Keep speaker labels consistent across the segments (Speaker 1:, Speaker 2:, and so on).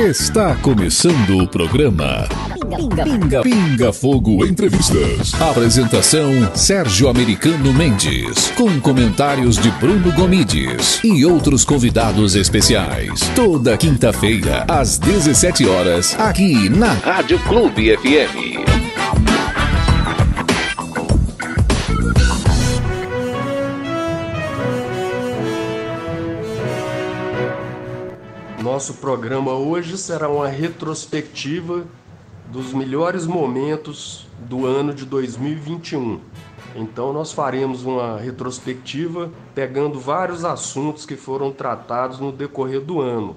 Speaker 1: Está começando o programa Pinga, Pinga, Pinga Fogo Entrevistas. Apresentação Sérgio Americano Mendes, com comentários de Bruno Gomides e outros convidados especiais. Toda quinta-feira às 17 horas aqui na Rádio Clube FM.
Speaker 2: Nosso programa hoje será uma retrospectiva dos melhores momentos do ano de 2021. Então, nós faremos uma retrospectiva pegando vários assuntos que foram tratados no decorrer do ano.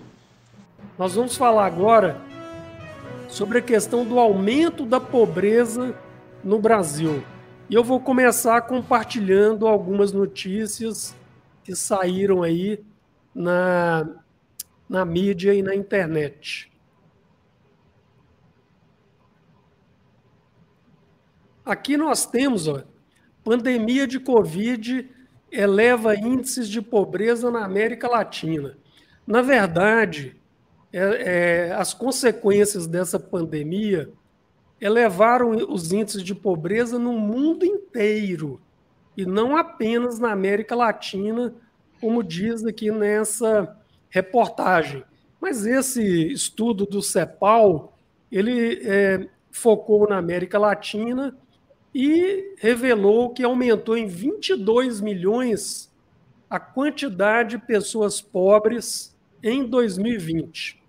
Speaker 3: Nós vamos falar agora sobre a questão do aumento da pobreza no Brasil. E eu vou começar compartilhando algumas notícias que saíram aí na na mídia e na internet. Aqui nós temos, ó, pandemia de Covid eleva índices de pobreza na América Latina. Na verdade, é, é, as consequências dessa pandemia elevaram os índices de pobreza no mundo inteiro e não apenas na América Latina, como diz aqui nessa reportagem. Mas esse estudo do CEPAL, ele é, focou na América Latina e revelou que aumentou em 22 milhões a quantidade de pessoas pobres em 2020.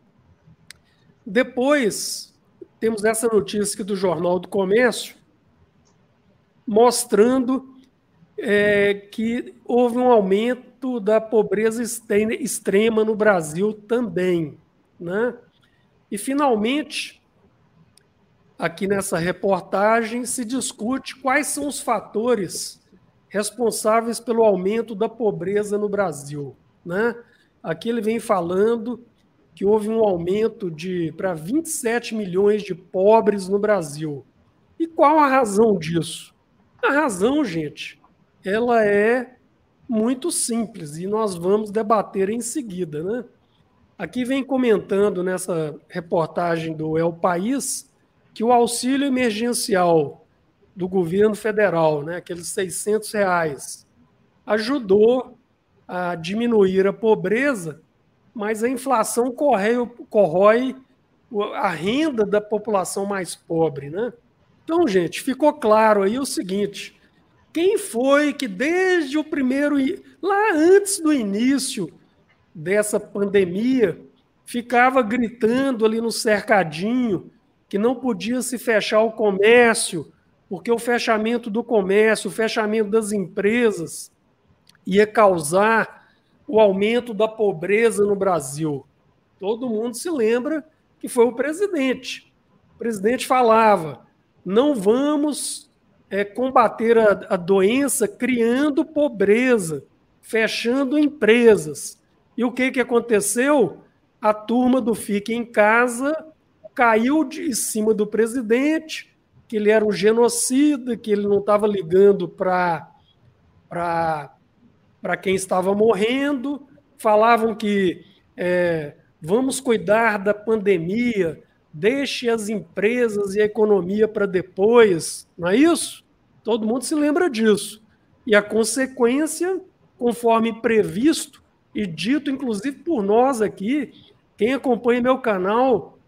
Speaker 3: Depois, temos essa notícia do Jornal do Comércio, mostrando é, que houve um aumento da pobreza extrema no Brasil também. Né? E, finalmente, aqui nessa reportagem, se discute quais são os fatores responsáveis pelo aumento da pobreza no Brasil. Né? Aqui ele vem falando que houve um aumento de para 27 milhões de pobres no Brasil. E qual a razão disso? A razão, gente, ela é muito simples e nós vamos debater em seguida. Né? Aqui vem comentando nessa reportagem do El País que o auxílio emergencial do governo federal, né, aqueles 600 reais, ajudou a diminuir a pobreza, mas a inflação corrói, corrói a renda da população mais pobre. Né? Então, gente, ficou claro aí o seguinte: quem foi que desde o primeiro, lá antes do início dessa pandemia, ficava gritando ali no cercadinho que não podia se fechar o comércio, porque o fechamento do comércio, o fechamento das empresas ia causar o aumento da pobreza no Brasil. Todo mundo se lembra que foi o presidente. O presidente falava: não vamos é, combater a, a doença criando pobreza, fechando empresas. E o que, que aconteceu? A turma do Fique em Casa caiu de cima do presidente, que ele era um genocida, que ele não estava ligando para quem estava morrendo, falavam que é, vamos cuidar da pandemia, deixe as empresas e a economia para depois, não é isso? Todo mundo se lembra disso. E a consequência, conforme previsto e dito inclusive por nós aqui, quem acompanha meu canal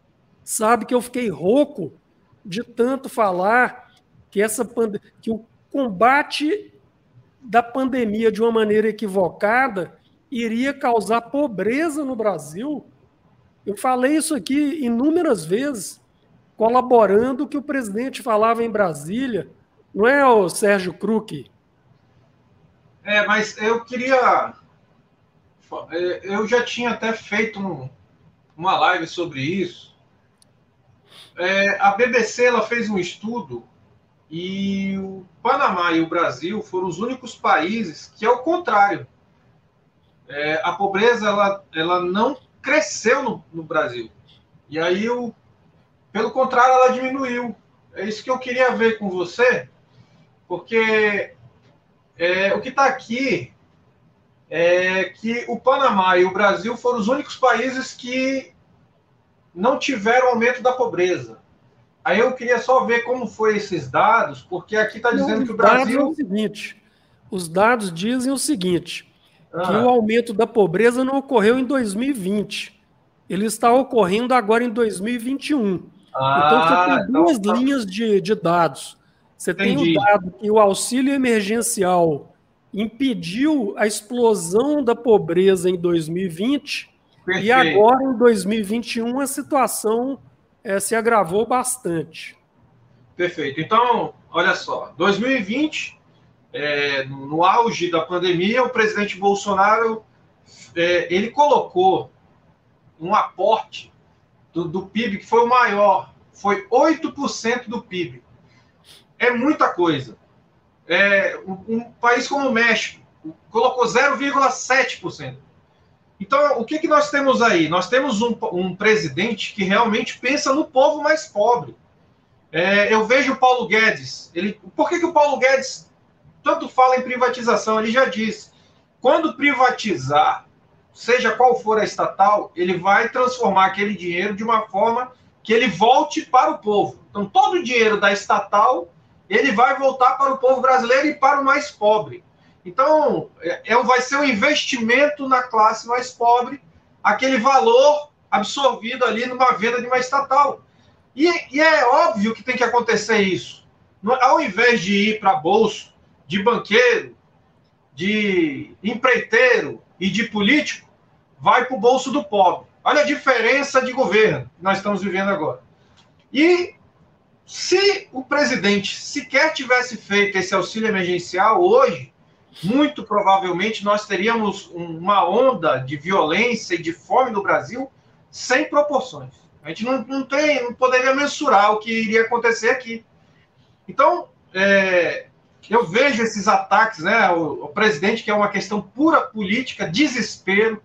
Speaker 3: sabe que eu fiquei rouco de tanto falar que essa que o combate da pandemia de uma maneira equivocada iria causar pobreza no Brasil eu falei isso aqui inúmeras vezes, colaborando o que o presidente falava em Brasília. Não é o Sérgio Kruk?
Speaker 4: É, mas eu queria. É, eu já tinha até feito um, uma live sobre isso. É, a BBC ela fez um estudo e o Panamá e o Brasil foram os únicos países que, ao contrário, é, a pobreza ela, ela não cresceu no, no Brasil. E aí, o, pelo contrário, ela diminuiu. É isso que eu queria ver com você, porque é, o que está aqui é que o Panamá e o Brasil foram os únicos países que não tiveram aumento da pobreza. Aí eu queria só ver como foi esses dados, porque aqui está dizendo que o Brasil.
Speaker 3: É o seguinte, os dados dizem o seguinte: ah. que o aumento da pobreza não ocorreu em 2020. Ele está ocorrendo agora em 2021. Ah, então você tem então duas então... linhas de, de dados. Você Entendi. tem o dado que o auxílio emergencial impediu a explosão da pobreza em 2020 Perfeito. e agora em 2021 a situação é, se agravou bastante.
Speaker 4: Perfeito. Então, olha só, 2020, é, no auge da pandemia, o presidente Bolsonaro é, ele colocou um aporte do, do PIB que foi o maior, foi 8% do PIB. É muita coisa. É, um, um país como o México colocou 0,7%. Então, o que, que nós temos aí? Nós temos um, um presidente que realmente pensa no povo mais pobre. É, eu vejo o Paulo Guedes. Ele, por que, que o Paulo Guedes tanto fala em privatização? Ele já disse: quando privatizar, seja qual for a estatal, ele vai transformar aquele dinheiro de uma forma que ele volte para o povo. Então, todo o dinheiro da estatal ele vai voltar para o povo brasileiro e para o mais pobre. Então, é, é, vai ser um investimento na classe mais pobre, aquele valor absorvido ali numa venda de uma estatal. E, e é óbvio que tem que acontecer isso. Ao invés de ir para bolso de banqueiro, de empreiteiro e de político, vai para o bolso do pobre. Olha a diferença de governo que nós estamos vivendo agora. E se o presidente sequer tivesse feito esse auxílio emergencial hoje, muito provavelmente nós teríamos uma onda de violência e de fome no Brasil sem proporções. A gente não, não tem, não poderia mensurar o que iria acontecer aqui. Então, é, eu vejo esses ataques, né? O, o, presidente que é uma questão pura política, desespero.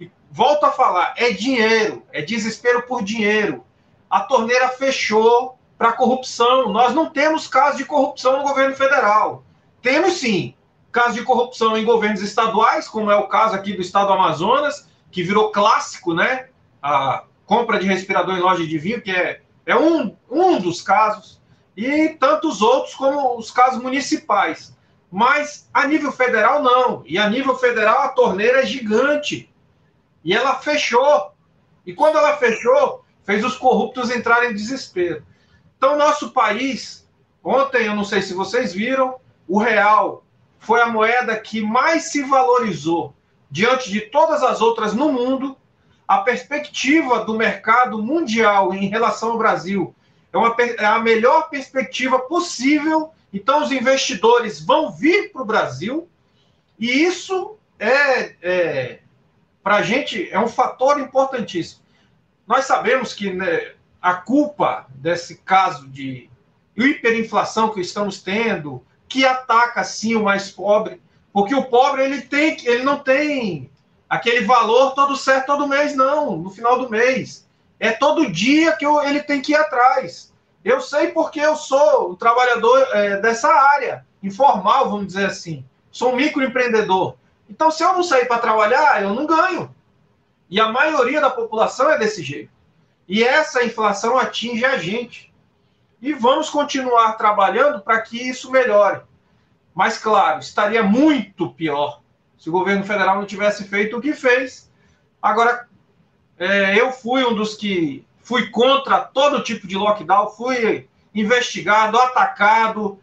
Speaker 4: E volto a falar, é dinheiro, é desespero por dinheiro. A torneira fechou para corrupção. Nós não temos caso de corrupção no governo federal. Temos sim, casos de corrupção em governos estaduais, como é o caso aqui do estado do Amazonas, que virou clássico, né? A compra de respirador em loja de vinho, que é, é um, um dos casos, e tantos outros como os casos municipais. Mas a nível federal, não. E a nível federal, a torneira é gigante. E ela fechou. E quando ela fechou, fez os corruptos entrarem em desespero. Então, nosso país, ontem, eu não sei se vocês viram, o real foi a moeda que mais se valorizou diante de todas as outras no mundo. A perspectiva do mercado mundial em relação ao Brasil é, uma, é a melhor perspectiva possível. Então, os investidores vão vir para o Brasil e isso é, é para a gente é um fator importantíssimo. Nós sabemos que né, a culpa desse caso de hiperinflação que estamos tendo, que ataca sim o mais pobre, porque o pobre ele tem, ele não tem aquele valor todo certo todo mês não, no final do mês. É todo dia que eu, ele tem que ir atrás. Eu sei porque eu sou um trabalhador é, dessa área, informal, vamos dizer assim. Sou um microempreendedor. Então, se eu não sair para trabalhar, eu não ganho. E a maioria da população é desse jeito. E essa inflação atinge a gente e vamos continuar trabalhando para que isso melhore. Mas, claro, estaria muito pior se o governo federal não tivesse feito o que fez. Agora, é, eu fui um dos que fui contra todo tipo de lockdown, fui investigado, atacado,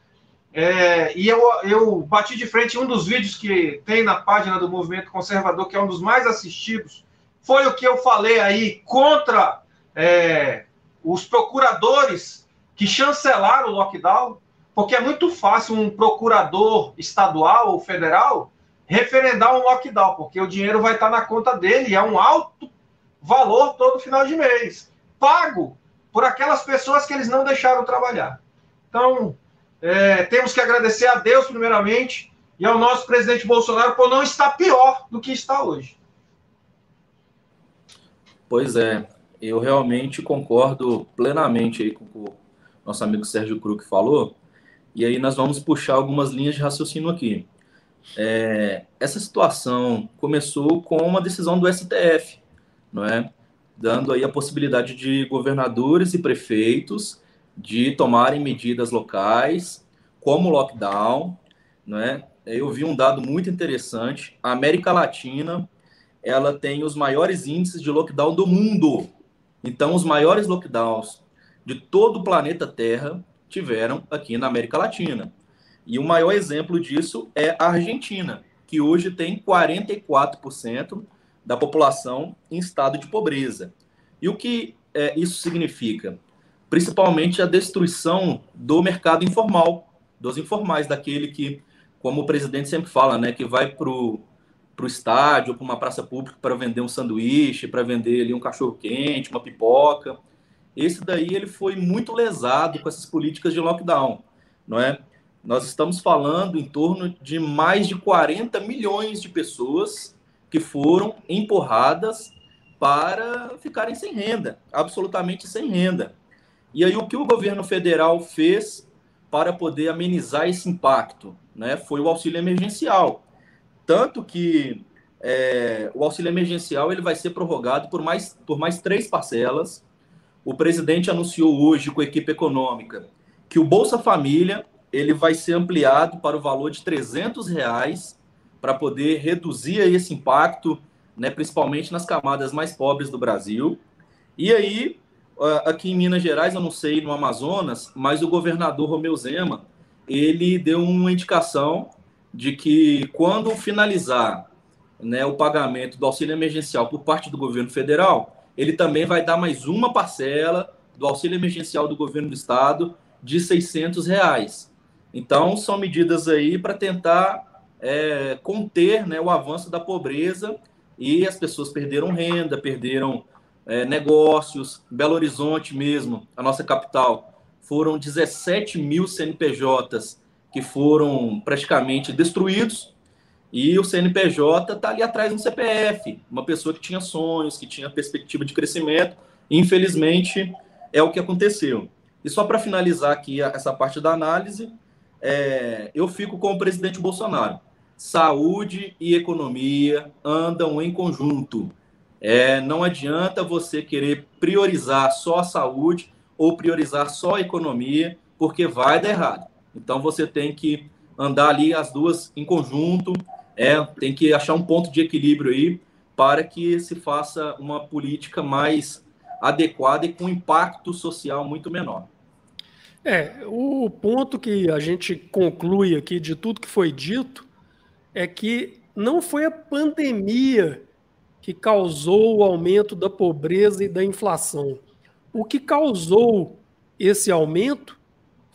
Speaker 4: é, e eu, eu bati de frente um dos vídeos que tem na página do Movimento Conservador, que é um dos mais assistidos, foi o que eu falei aí contra é, os procuradores que chancelaram o lockdown, porque é muito fácil um procurador estadual ou federal referendar um lockdown, porque o dinheiro vai estar na conta dele é um alto valor todo final de mês, pago por aquelas pessoas que eles não deixaram trabalhar. Então, é, temos que agradecer a Deus, primeiramente, e ao nosso presidente Bolsonaro por não estar pior do que está hoje.
Speaker 5: Pois é, eu realmente concordo plenamente aí com o nosso amigo Sérgio Kruk falou, e aí nós vamos puxar algumas linhas de raciocínio aqui. É, essa situação começou com uma decisão do STF, não é? dando aí a possibilidade de governadores e prefeitos de tomarem medidas locais, como lockdown, né? Eu vi um dado muito interessante. A América Latina, ela tem os maiores índices de lockdown do mundo. Então, os maiores lockdowns de todo o planeta Terra tiveram aqui na América Latina. E o maior exemplo disso é a Argentina, que hoje tem 44% da população em estado de pobreza. E o que é, isso significa? Principalmente a destruição do mercado informal, dos informais, daquele que, como o presidente sempre fala, né, que vai para o estádio, para uma praça pública para vender um sanduíche, para vender ali um cachorro quente, uma pipoca. Esse daí ele foi muito lesado com essas políticas de lockdown, não é? Nós estamos falando em torno de mais de 40 milhões de pessoas que foram empurradas para ficarem sem renda, absolutamente sem renda. E aí o que o governo federal fez para poder amenizar esse impacto, né, foi o auxílio emergencial, tanto que é, o auxílio emergencial ele vai ser prorrogado por mais por mais três parcelas. O presidente anunciou hoje com a equipe econômica que o Bolsa Família ele vai ser ampliado para o valor de 300 reais para poder reduzir esse impacto, né, principalmente nas camadas mais pobres do Brasil. E aí, aqui em Minas Gerais, eu não sei no Amazonas, mas o governador Romeu Zema, ele deu uma indicação de que quando finalizar né, o pagamento do auxílio emergencial por parte do governo federal, ele também vai dar mais uma parcela do auxílio emergencial do governo do estado de 600 reais. Então, são medidas aí para tentar é, conter né, o avanço da pobreza e as pessoas perderam renda, perderam é, negócios. Belo Horizonte mesmo, a nossa capital, foram 17 mil CNPJs que foram praticamente destruídos e o CNPJ está ali atrás do CPF, uma pessoa que tinha sonhos, que tinha perspectiva de crescimento. Infelizmente, é o que aconteceu. E só para finalizar aqui essa parte da análise, é, eu fico com o presidente Bolsonaro. Saúde e economia andam em conjunto. É, não adianta você querer priorizar só a saúde ou priorizar só a economia, porque vai dar errado. Então você tem que andar ali as duas em conjunto, é, tem que achar um ponto de equilíbrio aí para que se faça uma política mais adequada e com impacto social muito menor.
Speaker 3: É, o ponto que a gente conclui aqui de tudo que foi dito é que não foi a pandemia que causou o aumento da pobreza e da inflação. O que causou esse aumento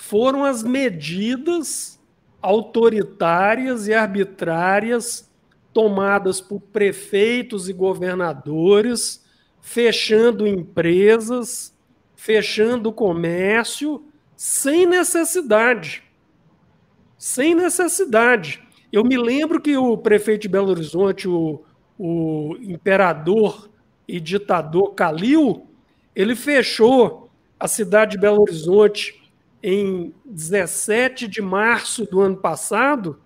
Speaker 3: foram as medidas autoritárias e arbitrárias tomadas por prefeitos e governadores, fechando empresas, fechando comércio sem necessidade. Sem necessidade. Eu me lembro que o prefeito de Belo Horizonte, o, o imperador e ditador Calil, ele fechou a cidade de Belo Horizonte em 17 de março do ano passado,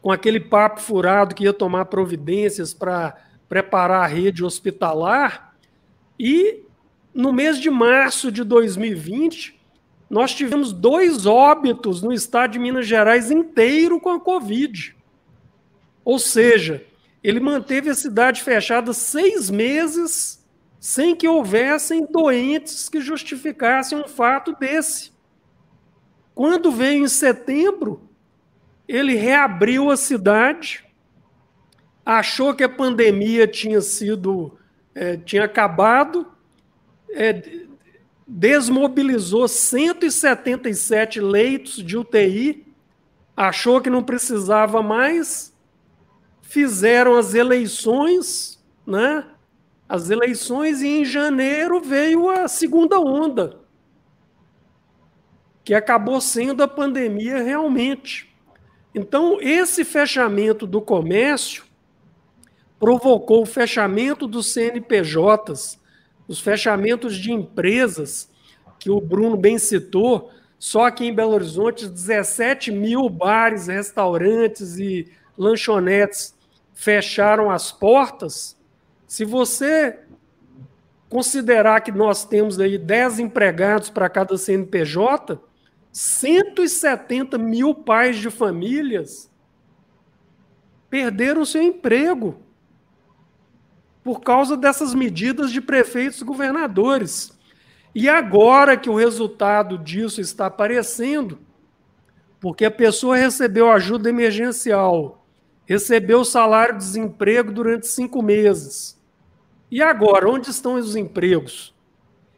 Speaker 3: com aquele papo furado que ia tomar providências para preparar a rede hospitalar, e no mês de março de 2020, nós tivemos dois óbitos no estado de Minas Gerais inteiro com a Covid. Ou seja, ele manteve a cidade fechada seis meses sem que houvessem doentes que justificassem um fato desse. Quando veio em setembro, ele reabriu a cidade, achou que a pandemia tinha sido, é, tinha acabado, é, desmobilizou 177 leitos de UTI, achou que não precisava mais, fizeram as eleições, né? As eleições e em janeiro veio a segunda onda, que acabou sendo a pandemia realmente. Então, esse fechamento do comércio provocou o fechamento dos CNPJs, os fechamentos de empresas, que o Bruno bem citou, só aqui em Belo Horizonte, 17 mil bares, restaurantes e lanchonetes fecharam as portas. Se você considerar que nós temos aí 10 empregados para cada CNPJ, 170 mil pais de famílias perderam seu emprego por causa dessas medidas de prefeitos e governadores. E agora que o resultado disso está aparecendo, porque a pessoa recebeu ajuda emergencial, recebeu salário-desemprego durante cinco meses. E agora, onde estão os empregos?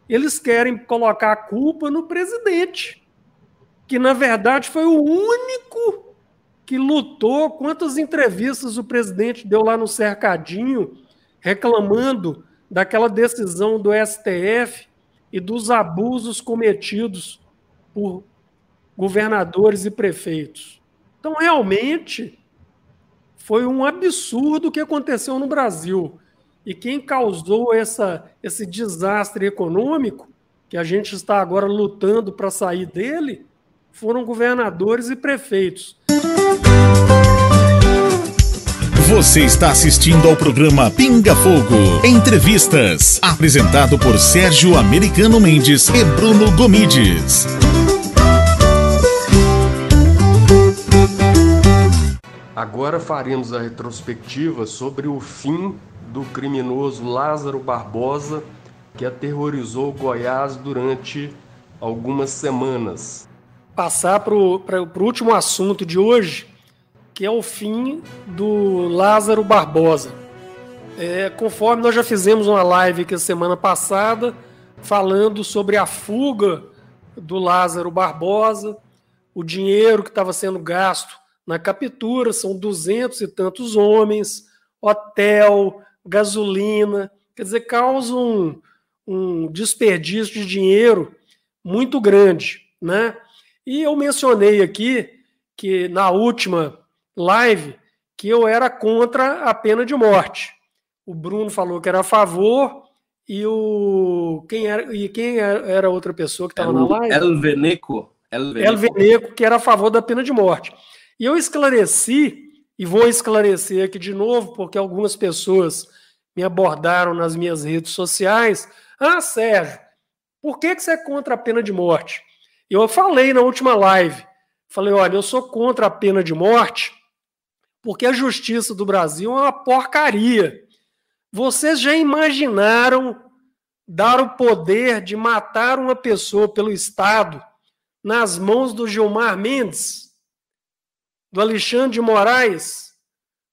Speaker 3: Eles querem colocar a culpa no presidente, que na verdade foi o único que lutou. Quantas entrevistas o presidente deu lá no cercadinho, reclamando daquela decisão do STF e dos abusos cometidos por governadores e prefeitos. Então, realmente, foi um absurdo o que aconteceu no Brasil. E quem causou essa, esse desastre econômico, que a gente está agora lutando para sair dele, foram governadores e prefeitos.
Speaker 1: Você está assistindo ao programa Pinga Fogo Entrevistas, apresentado por Sérgio Americano Mendes e Bruno Gomides.
Speaker 2: Agora faremos a retrospectiva sobre o fim do criminoso Lázaro Barbosa, que aterrorizou Goiás durante algumas semanas.
Speaker 3: Passar para o último assunto de hoje, que é o fim do Lázaro Barbosa. É, conforme nós já fizemos uma live aqui semana passada, falando sobre a fuga do Lázaro Barbosa, o dinheiro que estava sendo gasto na captura, são duzentos e tantos homens, hotel, gasolina, quer dizer, causa um, um desperdício de dinheiro muito grande, né? E eu mencionei aqui que na última live que eu era contra a pena de morte. O Bruno falou que era a favor e o quem era e quem era outra pessoa que estava na live?
Speaker 5: Veneco.
Speaker 3: El Veneco. El Veneco, que era a favor da pena de morte. E eu esclareci e vou esclarecer aqui de novo, porque algumas pessoas me abordaram nas minhas redes sociais. Ah, Sérgio, por que, que você é contra a pena de morte? Eu falei na última live. Falei, olha, eu sou contra a pena de morte porque a justiça do Brasil é uma porcaria. Vocês já imaginaram dar o poder de matar uma pessoa pelo Estado nas mãos do Gilmar Mendes, do Alexandre de Moraes?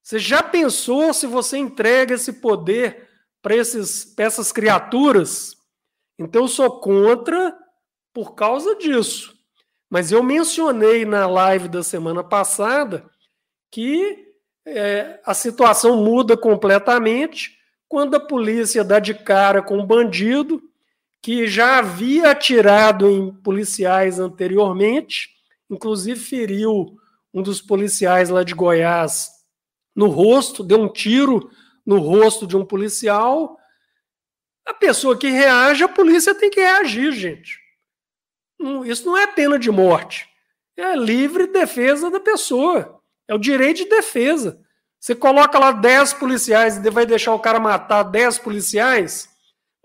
Speaker 3: Você já pensou se você entrega esse poder para essas criaturas? Então, eu sou contra por causa disso. Mas eu mencionei na live da semana passada que é, a situação muda completamente quando a polícia dá de cara com um bandido que já havia atirado em policiais anteriormente, inclusive feriu um dos policiais lá de Goiás no rosto, deu um tiro no rosto de um policial. A pessoa que reage, a polícia tem que reagir, gente. Isso não é pena de morte. É livre defesa da pessoa. É o direito de defesa. Você coloca lá 10 policiais e vai deixar o cara matar 10 policiais?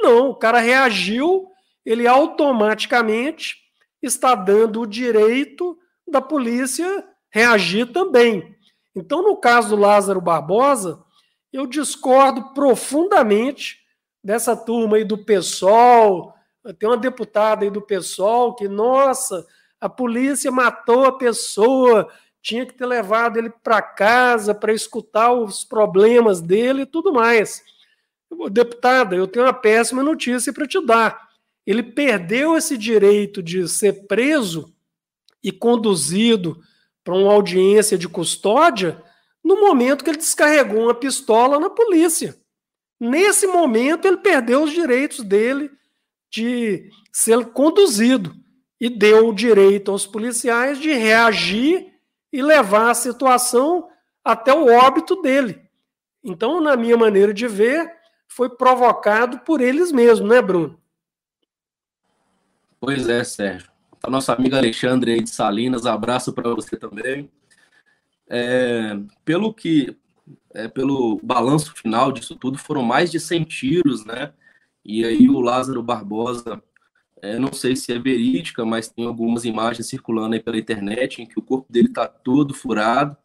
Speaker 3: Não, o cara reagiu, ele automaticamente está dando o direito da polícia reagir também. Então, no caso do Lázaro Barbosa, eu discordo profundamente dessa turma aí do PSOL. Tem uma deputada aí do PSOL que, nossa, a polícia matou a pessoa, tinha que ter levado ele para casa para escutar os problemas dele e tudo mais. Deputada, eu tenho uma péssima notícia para te dar. Ele perdeu esse direito de ser preso e conduzido para uma audiência de custódia no momento que ele descarregou uma pistola na polícia. Nesse momento, ele perdeu os direitos dele de ser conduzido e deu o direito aos policiais de reagir e levar a situação até o óbito dele. Então, na minha maneira de ver, foi provocado por eles mesmos, né, Bruno?
Speaker 5: Pois é, Sérgio. A nossa amiga Alexandre de Salinas, abraço para você também. É, pelo que, é, pelo balanço final disso tudo, foram mais de 100 tiros, né, E aí o Lázaro Barbosa, é, não sei se é verídica, mas tem algumas imagens circulando aí pela internet em que o corpo dele está todo furado.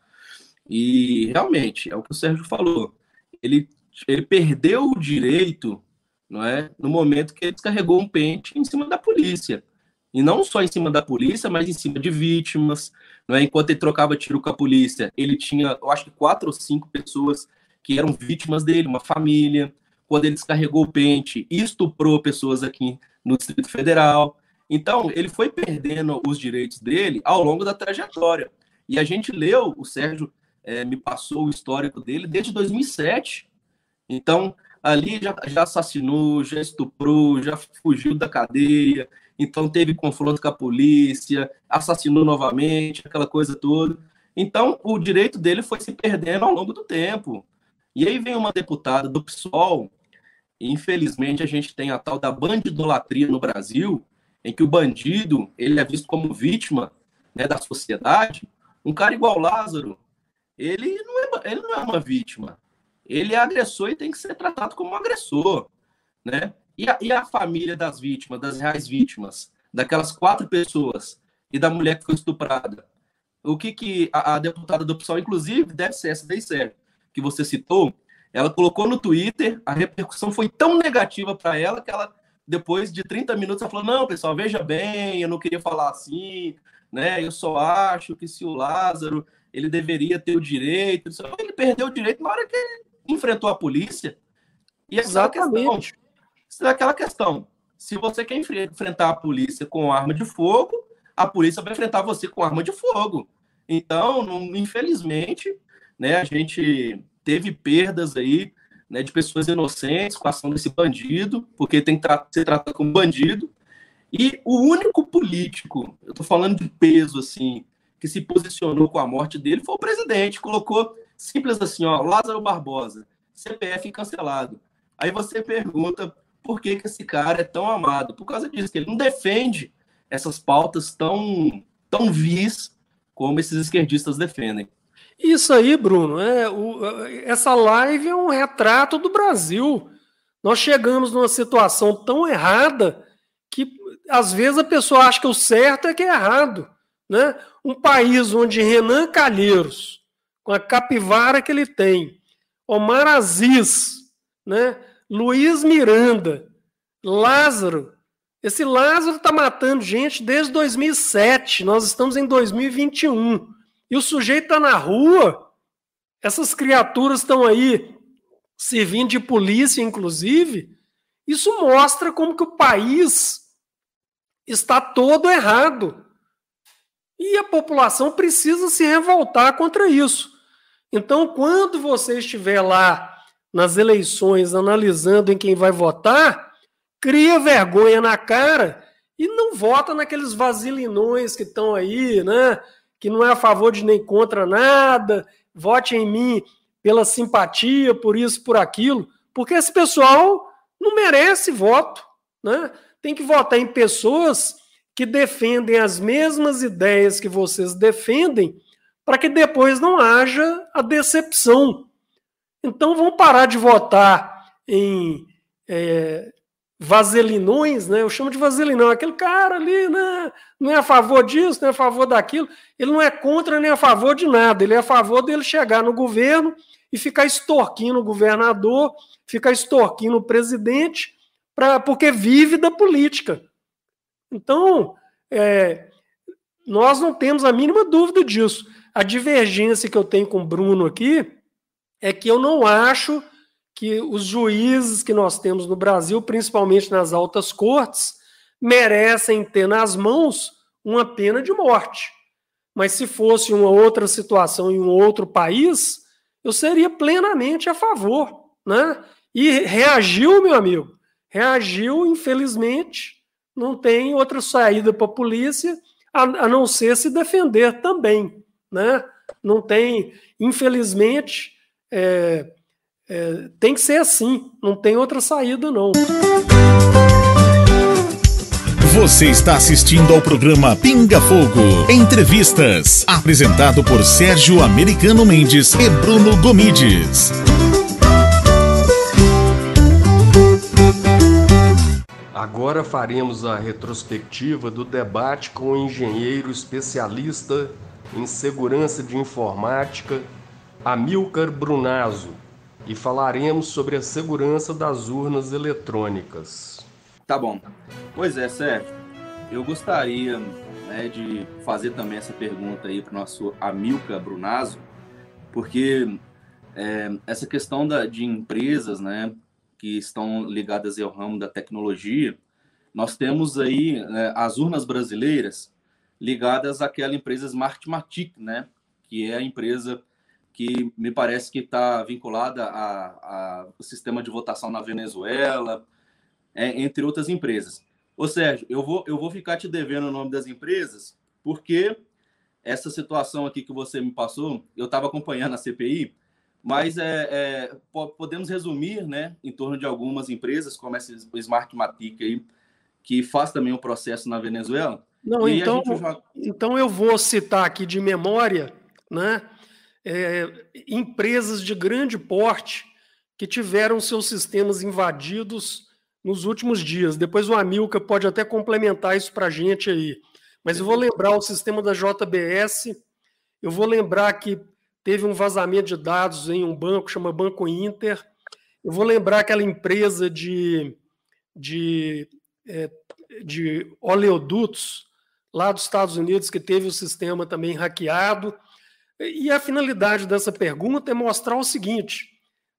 Speaker 5: E realmente, é o que o Sérgio falou. Ele, ele perdeu o direito não é, no momento que ele descarregou um pente em cima da polícia. E não só em cima da polícia, mas em cima de vítimas. Não é? Enquanto ele trocava tiro com a polícia, ele tinha, eu acho que quatro ou cinco pessoas que eram vítimas dele, uma família. Quando ele descarregou o pente, estuprou pessoas aqui no Distrito Federal. Então, ele foi perdendo os direitos dele ao longo da trajetória. E a gente leu, o Sérgio é, me passou o histórico dele desde 2007. Então, ali já, já assassinou, já estuprou, já fugiu da cadeia, então teve confronto com a polícia, assassinou novamente, aquela coisa toda. Então, o direito dele foi se perdendo ao longo do tempo. E aí vem uma deputada do PSOL, e infelizmente a gente tem a tal da bandidolatria no Brasil, em que o bandido ele é visto como vítima né, da sociedade. Um cara igual Lázaro, ele não é, ele não é uma vítima. Ele é agressor e tem que ser tratado como um agressor. Né? E a, e a família das vítimas, das reais vítimas, daquelas quatro pessoas e da mulher que foi estuprada? O que, que a, a deputada do PSOL, inclusive, deve ser essa daí, Sérgio, que você citou, ela colocou no Twitter, a repercussão foi tão negativa para ela que ela, depois de 30 minutos, ela falou: Não, pessoal, veja bem, eu não queria falar assim, né? Eu só acho que se o Lázaro ele deveria ter o direito. Ele perdeu o direito na hora que ele enfrentou a polícia. E essa Exatamente. questão é aquela questão. Se você quer enfrentar a polícia com arma de fogo, a polícia vai enfrentar você com arma de fogo. Então, infelizmente, né, a gente teve perdas aí né, de pessoas inocentes com a ação desse bandido, porque tem que ser tratado como bandido. E o único político, eu estou falando de peso, assim, que se posicionou com a morte dele foi o presidente. Colocou simples assim, ó, Lázaro Barbosa, CPF cancelado. Aí você pergunta por que, que esse cara é tão amado. Por causa disso, que ele não defende essas pautas tão, tão vis como esses esquerdistas defendem.
Speaker 3: Isso aí, Bruno, é, o, essa live é um retrato do Brasil. Nós chegamos numa situação tão errada que às vezes a pessoa acha que o certo é que é errado. Né? Um país onde Renan Calheiros, com a capivara que ele tem, Omar Aziz, né? Luiz Miranda, Lázaro. Esse Lázaro está matando gente desde 2007. Nós estamos em 2021. E o sujeito está na rua. Essas criaturas estão aí servindo de polícia, inclusive. Isso mostra como que o país está todo errado. E a população precisa se revoltar contra isso. Então, quando você estiver lá nas eleições analisando em quem vai votar, cria vergonha na cara e não vota naqueles vasilinões que estão aí, né? Que não é a favor de nem contra nada, vote em mim pela simpatia, por isso, por aquilo, porque esse pessoal não merece voto, né? Tem que votar em pessoas que defendem as mesmas ideias que vocês defendem, para que depois não haja a decepção então vamos parar de votar em é, vaselinões, né? Eu chamo de vaselinão, aquele cara ali, né? Não é a favor disso, não é a favor daquilo. Ele não é contra nem a favor de nada. Ele é a favor dele chegar no governo e ficar extorquindo o governador, ficar extorquindo o presidente, pra, porque vive da política. Então, é, nós não temos a mínima dúvida disso. A divergência que eu tenho com o Bruno aqui é que eu não acho que os juízes que nós temos no Brasil, principalmente nas altas cortes, merecem ter nas mãos uma pena de morte. Mas se fosse uma outra situação em um outro país, eu seria plenamente a favor, né? E reagiu, meu amigo, reagiu, infelizmente, não tem outra saída para a polícia a, não ser se defender também, né? Não tem, infelizmente, é, é, tem que ser assim, não tem outra saída, não.
Speaker 1: Você está assistindo ao programa Pinga Fogo Entrevistas, apresentado por Sérgio Americano Mendes e Bruno Gomides.
Speaker 2: Agora faremos a retrospectiva do debate com o engenheiro especialista em segurança de informática, Amilcar Brunazzo, e falaremos sobre a segurança das urnas eletrônicas.
Speaker 5: Tá bom. Pois é, Sérgio. Eu gostaria né, de fazer também essa pergunta aí para o nosso Amilcar Brunazzo, porque é, essa questão da, de empresas, né, que estão ligadas ao ramo da tecnologia, nós temos aí né, as urnas brasileiras ligadas àquela empresa Smartmatic, né, que é a empresa que me parece que está vinculada ao sistema de votação na Venezuela, é, entre outras empresas. Ô Sérgio, eu vou, eu vou ficar te devendo o nome das empresas, porque essa situação aqui que você me passou, eu estava acompanhando a CPI, mas é, é, podemos resumir né, em torno de algumas empresas, como essa Smartmatic aí, que faz também o um processo na Venezuela.
Speaker 3: Não, então, então eu vou citar aqui de memória né, é, empresas de grande porte que tiveram seus sistemas invadidos nos últimos dias. Depois o Amilca pode até complementar isso para a gente aí. Mas eu vou lembrar o sistema da JBS, eu vou lembrar que teve um vazamento de dados em um banco, chama Banco Inter. Eu vou lembrar aquela empresa de, de, é, de oleodutos lá dos Estados Unidos que teve o sistema também hackeado. E a finalidade dessa pergunta é mostrar o seguinte: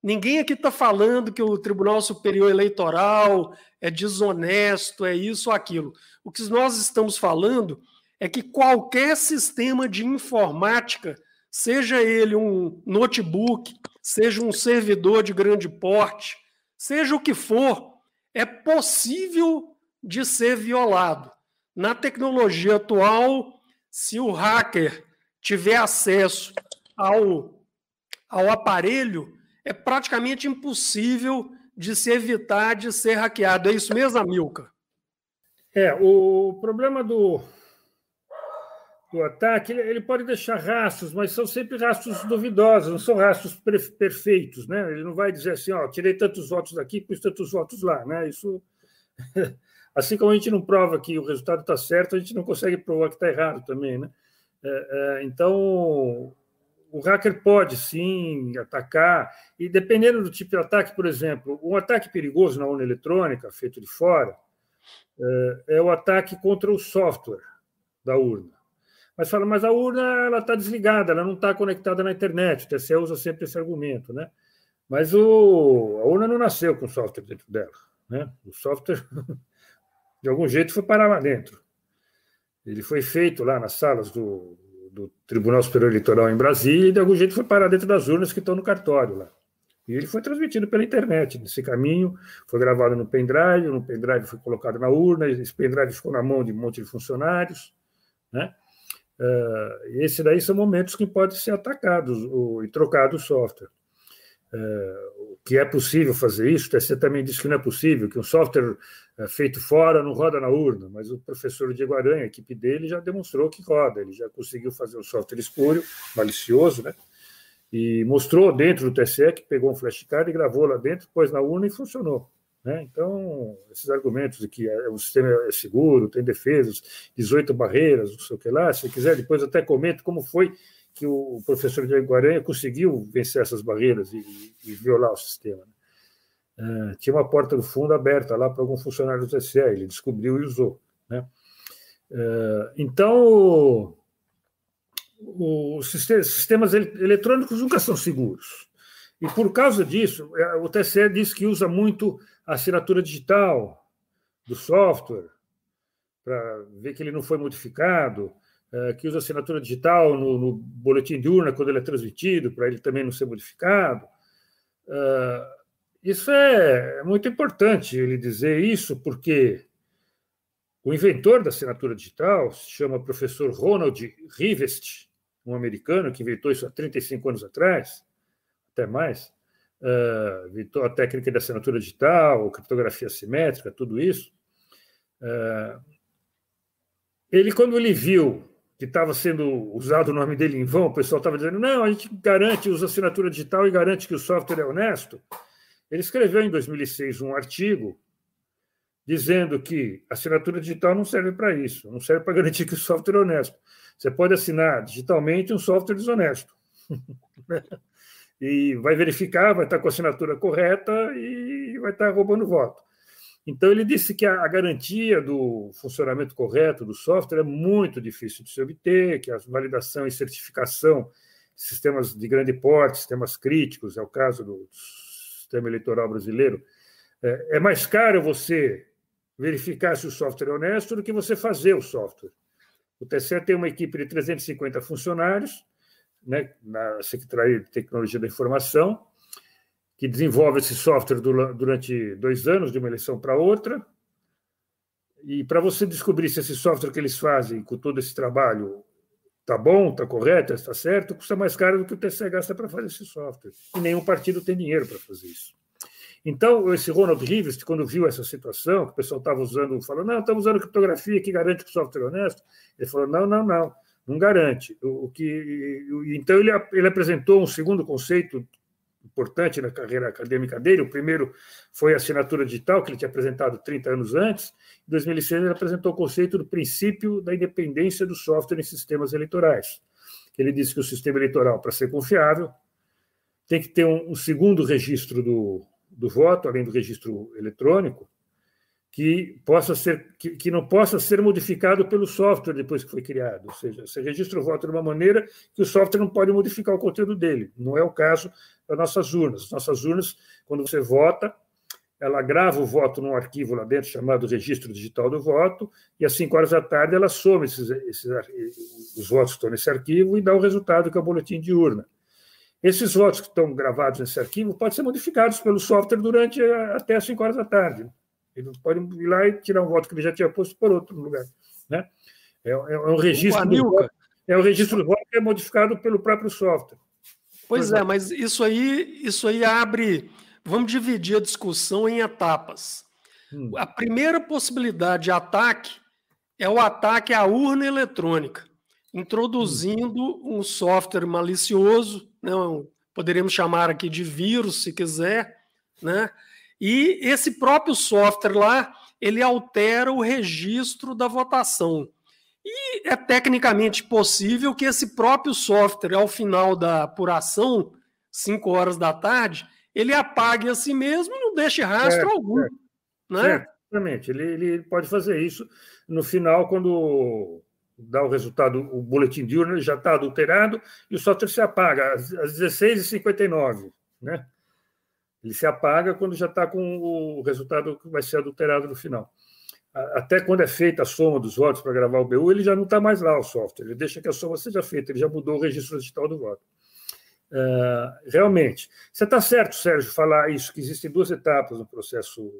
Speaker 3: ninguém aqui está falando que o Tribunal Superior Eleitoral é desonesto, é isso ou aquilo. O que nós estamos falando é que qualquer sistema de informática seja ele um notebook, seja um servidor de grande porte, seja o que for, é possível de ser violado. Na tecnologia atual, se o hacker tiver acesso ao, ao aparelho, é praticamente impossível de se evitar de ser hackeado. É isso mesmo, Amilca?
Speaker 6: É, o problema do, do ataque, ele, pode deixar rastros, mas são sempre rastros duvidosos, não são rastros perfeitos, né? Ele não vai dizer assim, ó, tirei tantos votos daqui, pus tantos votos lá, né? Isso, assim como a gente não prova que o resultado está certo, a gente não consegue provar que está errado também, né? É, é, então, o hacker pode sim atacar, e dependendo do tipo de ataque, por exemplo, um ataque perigoso na urna eletrônica, feito de fora, é, é o ataque contra o software da urna. Mas fala, mas a urna está desligada, ela não está conectada na internet. O TCE usa sempre esse argumento, né? Mas o, a urna não nasceu com software dentro dela, né? O software de algum jeito foi parar lá dentro. Ele foi feito lá nas salas do, do Tribunal Superior Eleitoral em Brasília e de algum jeito foi parar dentro das urnas que estão no cartório lá. E ele foi transmitido pela internet. Nesse caminho, foi gravado no pendrive, no pendrive foi colocado na urna, esse pendrive ficou na mão de um monte de funcionários, né? Uh, esse daí são momentos que podem ser atacados o, e trocado o software. O que é possível fazer isso, você também disse que não é possível, que um software uh, feito fora não roda na urna, mas o professor Diego Aranha, a equipe dele, já demonstrou que roda, ele já conseguiu fazer um software espúrio, malicioso, né? E mostrou dentro do TSE que pegou um flashcard e gravou lá dentro, pôs na urna e funcionou. Né? Então, esses argumentos de que é, o sistema é seguro, tem defesas, 18 barreiras, não sei o que lá, se quiser, depois até comento como foi que o professor Diego Aranha conseguiu vencer essas barreiras e, e violar o sistema. Uh, tinha uma porta do fundo aberta lá para algum funcionário do TCE, ele descobriu e usou. Né? Uh, então, os sistemas eletrônicos nunca são seguros. E por causa disso, é, o TCE diz que usa muito a assinatura digital do software, para ver que ele não foi modificado, que usa assinatura digital no, no boletim de urna quando ele é transmitido, para ele também não ser modificado. É, isso é muito importante ele dizer isso, porque o inventor da assinatura digital se chama professor Ronald Rivest, um americano que inventou isso há 35 anos atrás, até mais, uh, a técnica da assinatura digital, criptografia simétrica, tudo isso. Ele, quando ele viu que estava sendo usado o nome dele em vão, o pessoal estava dizendo, não, a gente garante, usa assinatura digital e garante que o software é honesto. Ele escreveu em 2006 um artigo dizendo que assinatura digital não serve para isso, não serve para garantir que o software é honesto. Você pode assinar digitalmente um software desonesto. e vai verificar, vai estar com a assinatura correta e vai estar roubando voto. Então, ele disse que a, garantia do funcionamento correto do software é muito difícil de se obter, que a validação e certificação de sistemas de grande porte, sistemas críticos, é o caso do sistema eleitoral brasileiro, é, é mais caro você verificar se o software é honesto do que você fazer o software. O TCE tem uma equipe de 350 funcionários, né, na Secretaria de Tecnologia da Informação, que desenvolve esse software durante dois anos, de uma eleição para outra. E para você descobrir se esse software que eles fazem, com todo esse trabalho, está bom, está correto, está certo, custa mais caro do que o TCE gasta para fazer esse software. E nenhum partido tem dinheiro para fazer isso. Então, esse Ronald Rivest, quando viu essa situação, que o pessoal estava usando, falou: não, estamos usando criptografia que garante que o software é honesto. Ele falou: não, não, não, não garante. O, o que, então, ele, ele apresentou um segundo conceito importante na carreira acadêmica dele. O primeiro foi a assinatura digital, que ele tinha apresentado 30 anos antes. Em 2006, ele apresentou o conceito do princípio da independência do software em sistemas eleitorais. Ele disse que o sistema eleitoral, para ser confiável, tem que ter um, um segundo registro do, do voto, além do registro eletrônico, que possa ser que, que, não possa ser modificado pelo software depois que foi criado. Ou seja, você registra o voto de uma maneira que o software não pode modificar o conteúdo dele. Não é o caso das nossas urnas. As nossas urnas, quando você vota, ela grava o voto num arquivo lá dentro chamado Registro Digital do Voto, e às 5 horas da tarde ela soma esses, esses, os votos que estão nesse arquivo e dá o resultado que é o boletim de urna. Esses votos que estão gravados nesse arquivo podem ser modificados pelo software durante até as 5 horas da tarde. Ele pode ir lá e tirar um voto que ele já tinha posto por outro lugar. Né? É, é, é um registro. do é um registro do voto que é modificado pelo próprio software.
Speaker 3: Pois é, mas isso aí, isso aí abre. Vamos dividir a discussão em etapas. Hum. A primeira possibilidade de ataque é o ataque à urna eletrônica, introduzindo hum. um software malicioso não, poderíamos chamar aqui de vírus, se quiser, né? E esse próprio software lá, ele altera o registro da votação. E é tecnicamente possível que esse próprio software, ao final da apuração, 5 horas da tarde, ele apague a si mesmo e não deixe rastro algum. Né?
Speaker 6: Exatamente, ele, ele pode fazer isso no final, quando dá o resultado, o boletim de urna já está adulterado e o software se apaga às, às 16h59, né? Ele se apaga quando já está com o resultado que vai ser adulterado no final. Até quando é feita a soma dos votos para gravar o BU, ele já não está mais lá, o software. Ele deixa que a soma seja feita, ele já mudou o registro digital do voto. Uh, realmente. Você está certo, Sérgio, falar isso, que existem duas etapas no processo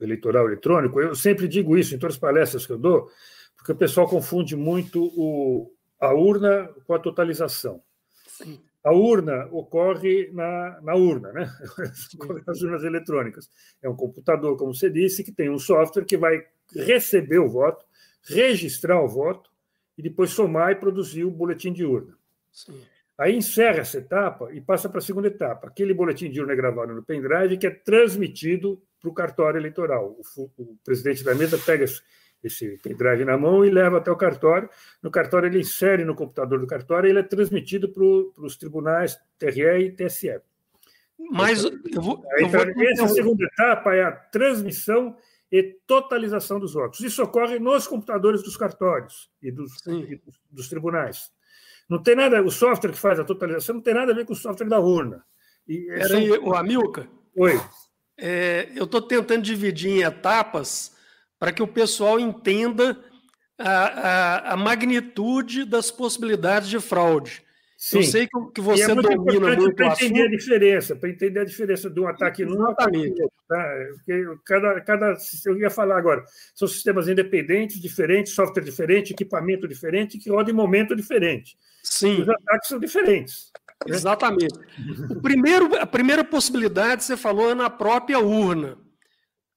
Speaker 6: eleitoral eletrônico. Eu sempre digo isso em todas as palestras que eu dou, porque o pessoal confunde muito o, a urna com a totalização. Sim. A urna ocorre na, na urna, né? nas urnas eletrônicas. É um computador, como você disse, que tem um software que vai receber o voto, registrar o voto e depois somar e produzir o boletim de urna. Sim. Aí encerra essa etapa e passa para a segunda etapa. Aquele boletim de urna é gravado no pendrive que é transmitido para o cartório eleitoral. O, o presidente da mesa pega esse pendrive na mão e leva até o cartório. No cartório, ele insere no computador do cartório e ele é transmitido para os tribunais TRE e TSE.
Speaker 3: Mas eu vou.
Speaker 6: Eu vou... Essa segunda etapa é a transmissão e totalização dos votos. Isso ocorre nos computadores dos cartórios e dos, e dos, dos, tribunais. Não tem nada, o software que faz a totalização não tem nada a ver com o software da urna.
Speaker 3: E, é Peraí, o Amilca.
Speaker 6: Oi.
Speaker 3: É, eu estou tentando dividir em etapas para que o pessoal entenda a, a, a, magnitude das possibilidades de fraude. Sim. Eu sei que, que você é muito domina muito
Speaker 6: para entender a diferença, para entender a diferença de um ataque num ataque tá? Cada, cada, eu ia falar agora, são sistemas independentes, diferentes, software diferente, equipamento diferente, que rodam em momento diferente.
Speaker 3: Sim.
Speaker 6: Os ataques são diferentes.
Speaker 3: Né? Exatamente. O primeiro, a primeira possibilidade, você falou, é na própria urna.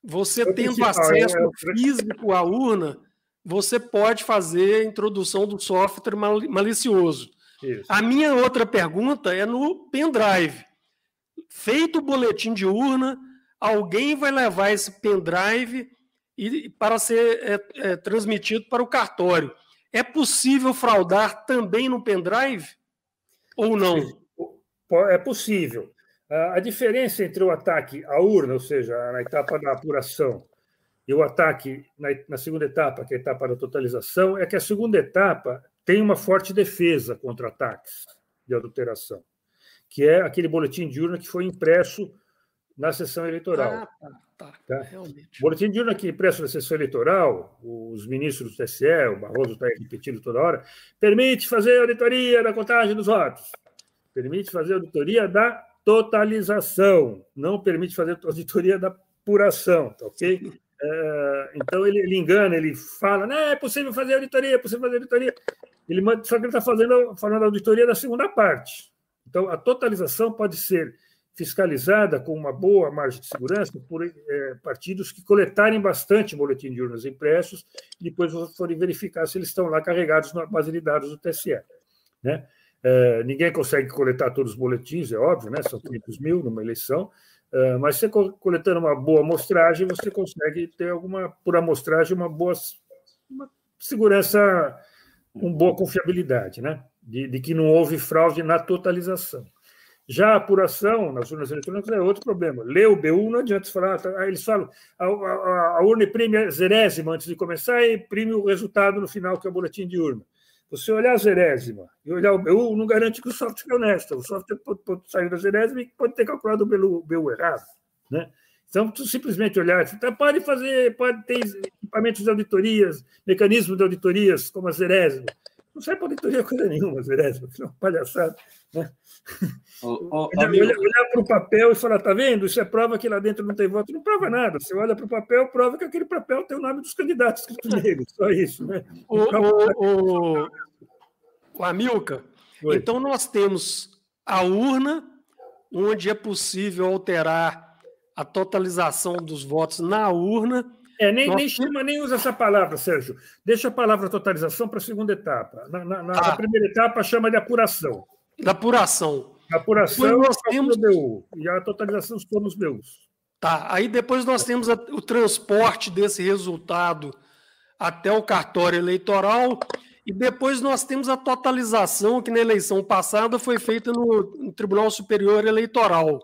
Speaker 3: Você tendo acesso é, é, físico à urna, você pode fazer a introdução do software malicioso. Isso. A minha outra pergunta é no pendrive. Feito o boletim de urna, alguém vai levar esse pendrive e para ser é, é, transmitido para o cartório. É possível fraudar também no pendrive ou não?
Speaker 6: É possível. A diferença entre o ataque à urna, ou seja, na etapa da apuração, e o ataque na, na, segunda etapa, que é a etapa da totalização, é que a segunda etapa tem uma forte defesa contra ataques de adulteração, que é aquele boletim de urna que foi impresso na sessão eleitoral. Ah, tá, tá, tá? Realmente. Boletim de urna que impresso na sessão eleitoral, os ministros do TSE, o Barroso está repetindo toda hora, permite fazer auditoria da contagem dos votos, permite fazer auditoria da totalização, não permite fazer auditoria da apuração, tá ok? É, então ele, ele, engana, ele fala, não, é possível fazer auditoria, é possível fazer auditoria. Ele, só que ele está fazendo falando auditoria da segunda parte. Então a totalização pode ser fiscalizada com uma boa margem de segurança por é, partidos que coletarem bastante boletim de urnas impressos e depois forem verificar se eles estão lá carregados na base de dados do TSE. Né? É, ninguém consegue coletar todos os boletins, é óbvio, né? são 500 mil numa eleição, é, mas você coletando uma boa amostragem, você consegue ter alguma, por amostragem, uma boa uma segurança, uma boa confiabilidade, né? De, de, que não houve fraude na totalização. Já a apuração nas urnas eletrônicas é outro problema. Ler o BU não adianta falar, tá, eles falam, a, a, a urna imprime a zerésima antes de começar e imprime o resultado no final, que é o boletim de urna. Você olhar a zerésima e olhar o BU não garante que o software é honesto. O software pode, pode sair da zerésima e pode ter calculado o BU, errado. Né? Então, tu simplesmente olhar, tá, pode fazer, pode ter equipamentos de auditorias, mecanismos de auditorias, como a zerésima. Não sai para auditoria coisa nenhuma, zerésima, é uma palhaçada. Né? olhar, olhar para o papel e falar, tá vendo? Isso é prova que lá dentro não tem voto. Não prova nada. Você olha para o papel, prova que aquele papel tem o nome dos candidatos escrito nele. Só isso, né?
Speaker 3: O, o, o, o Amilca, Oi. então nós temos a urna, onde é possível alterar a totalização dos votos na urna.
Speaker 6: É, nem, nem chama, nem usa essa palavra, Sérgio. Deixa a palavra totalização para a segunda etapa. Na, na, na ah. primeira etapa chama de apuração.
Speaker 3: Da apuração.
Speaker 6: A apuração nós temos... BU, e a totalização são nos BUs.
Speaker 3: Tá, aí depois nós temos o transporte desse resultado até o cartório eleitoral e depois nós temos a totalização que na eleição passada foi feita no, no Tribunal Superior Eleitoral.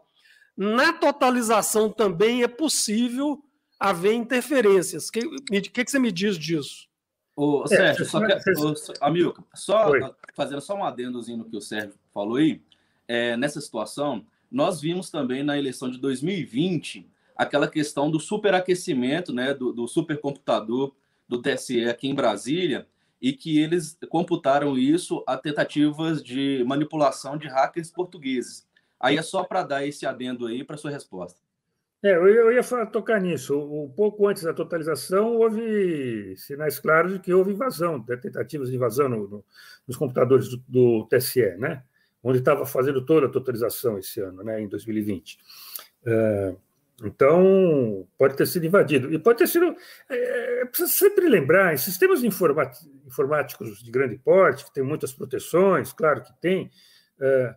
Speaker 3: Na totalização também é possível haver interferências. O que, que, que, você me diz disso?
Speaker 5: Ô, é, Sérgio, é, só que, Amilcar, só fazendo só um adendozinho no que o Sérgio falou aí, é, nessa situação, nós vimos também na eleição de 2020 aquela questão do superaquecimento, né, do, do supercomputador do TSE aqui em Brasília, e que eles computaram isso a tentativas de manipulação de hackers portugueses. Aí é só para dar esse adendo aí para sua resposta.
Speaker 6: É, eu ia falar, tocar nisso. Um pouco antes da totalização, houve sinais claros de que houve invasão, tentativas de invasão no, no, nos computadores do, do, TSE, né? onde estava fazendo toda a totalização esse ano, né? em 2020. É, então, pode ter sido invadido. E pode ter sido. É, é precisa sempre lembrar: em sistemas informáticos de grande porte, que tem muitas proteções, claro que tem, é,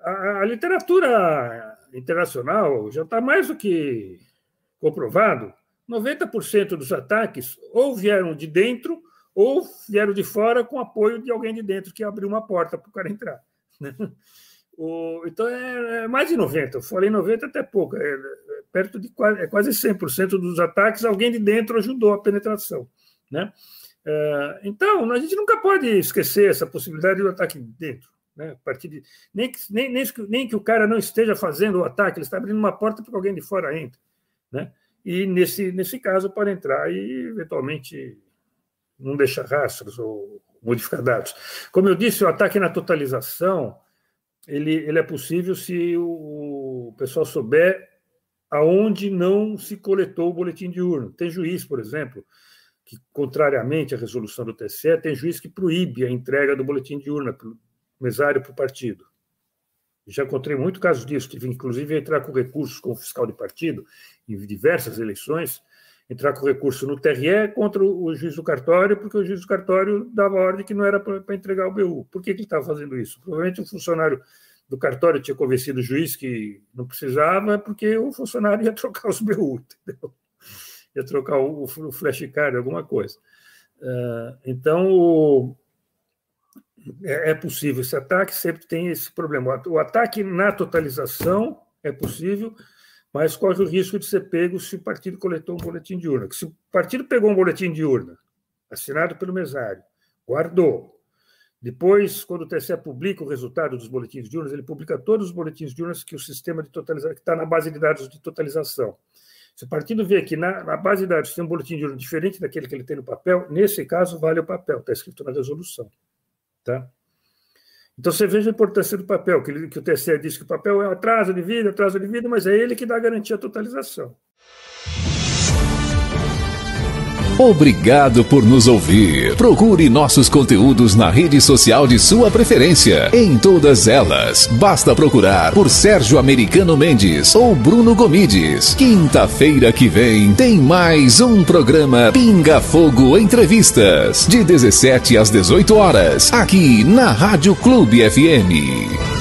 Speaker 6: a, a, literatura internacional já está mais do que comprovado. 90% dos ataques ou vieram de dentro ou vieram de fora com apoio de alguém de dentro que abriu uma porta para o cara entrar. Né? O, então, é, é, mais de 90%. Eu falei 90% até pouco. É, é perto de quase, é quase 100% dos ataques, alguém de dentro ajudou a penetração. Né? É, então, a gente nunca pode esquecer essa possibilidade do ataque de dentro. Né? A partir de, nem, que, nem, nem, nem que o cara não esteja fazendo o ataque, ele está abrindo uma porta para que alguém de fora entre. Né? E nesse, nesse caso pode entrar e, eventualmente, não deixar rastros ou modificar dados. Como eu disse, o ataque na totalização ele, ele é possível se o, o pessoal souber aonde não se coletou o boletim de urna. Tem juiz, por exemplo, que, contrariamente à resolução do TSE, tem juiz que proíbe a entrega do boletim de urna mesário para o partido. Já encontrei muito casos disso, tive inclusive entrar com recursos com o fiscal de partido em diversas eleições, entrar com recurso no TRE contra o juiz do cartório, porque o juiz do cartório dava ordem que não era para entregar o BU. Por que, que ele estava fazendo isso? Provavelmente o funcionário do cartório tinha convencido o juiz que não precisava, porque o funcionário ia trocar os BU, entendeu? ia trocar o, o flashcard, alguma coisa. Uh, então, o, é, é, possível esse ataque, sempre tem esse problema. O ataque na totalização é possível, mas corre o risco de ser pego se o partido coletou um boletim de urna. Se o partido pegou um boletim de urna, assinado pelo mesário, guardou, depois, quando o TSE publica o resultado dos boletins de urnas, ele publica todos os boletins de urnas que o sistema de totalização, que está na base de dados de totalização. Se o partido vê que na, na, base de dados tem um boletim de urna diferente daquele que ele tem no papel, nesse caso vale o papel, está escrito na resolução. Tá? Então você veja a importância do papel, que, ele, que o TSE diz que o papel é atraso de vida, atraso de vida, mas é ele que dá a garantia à totalização.
Speaker 1: Obrigado por nos ouvir. Procure nossos conteúdos na rede social de sua preferência. Em todas elas, basta procurar por Sérgio Americano Mendes ou Bruno Gomides. Quinta-feira que vem tem mais um programa Pinga Fogo Entrevistas, de 17 às 18 horas, aqui na Rádio Clube FM.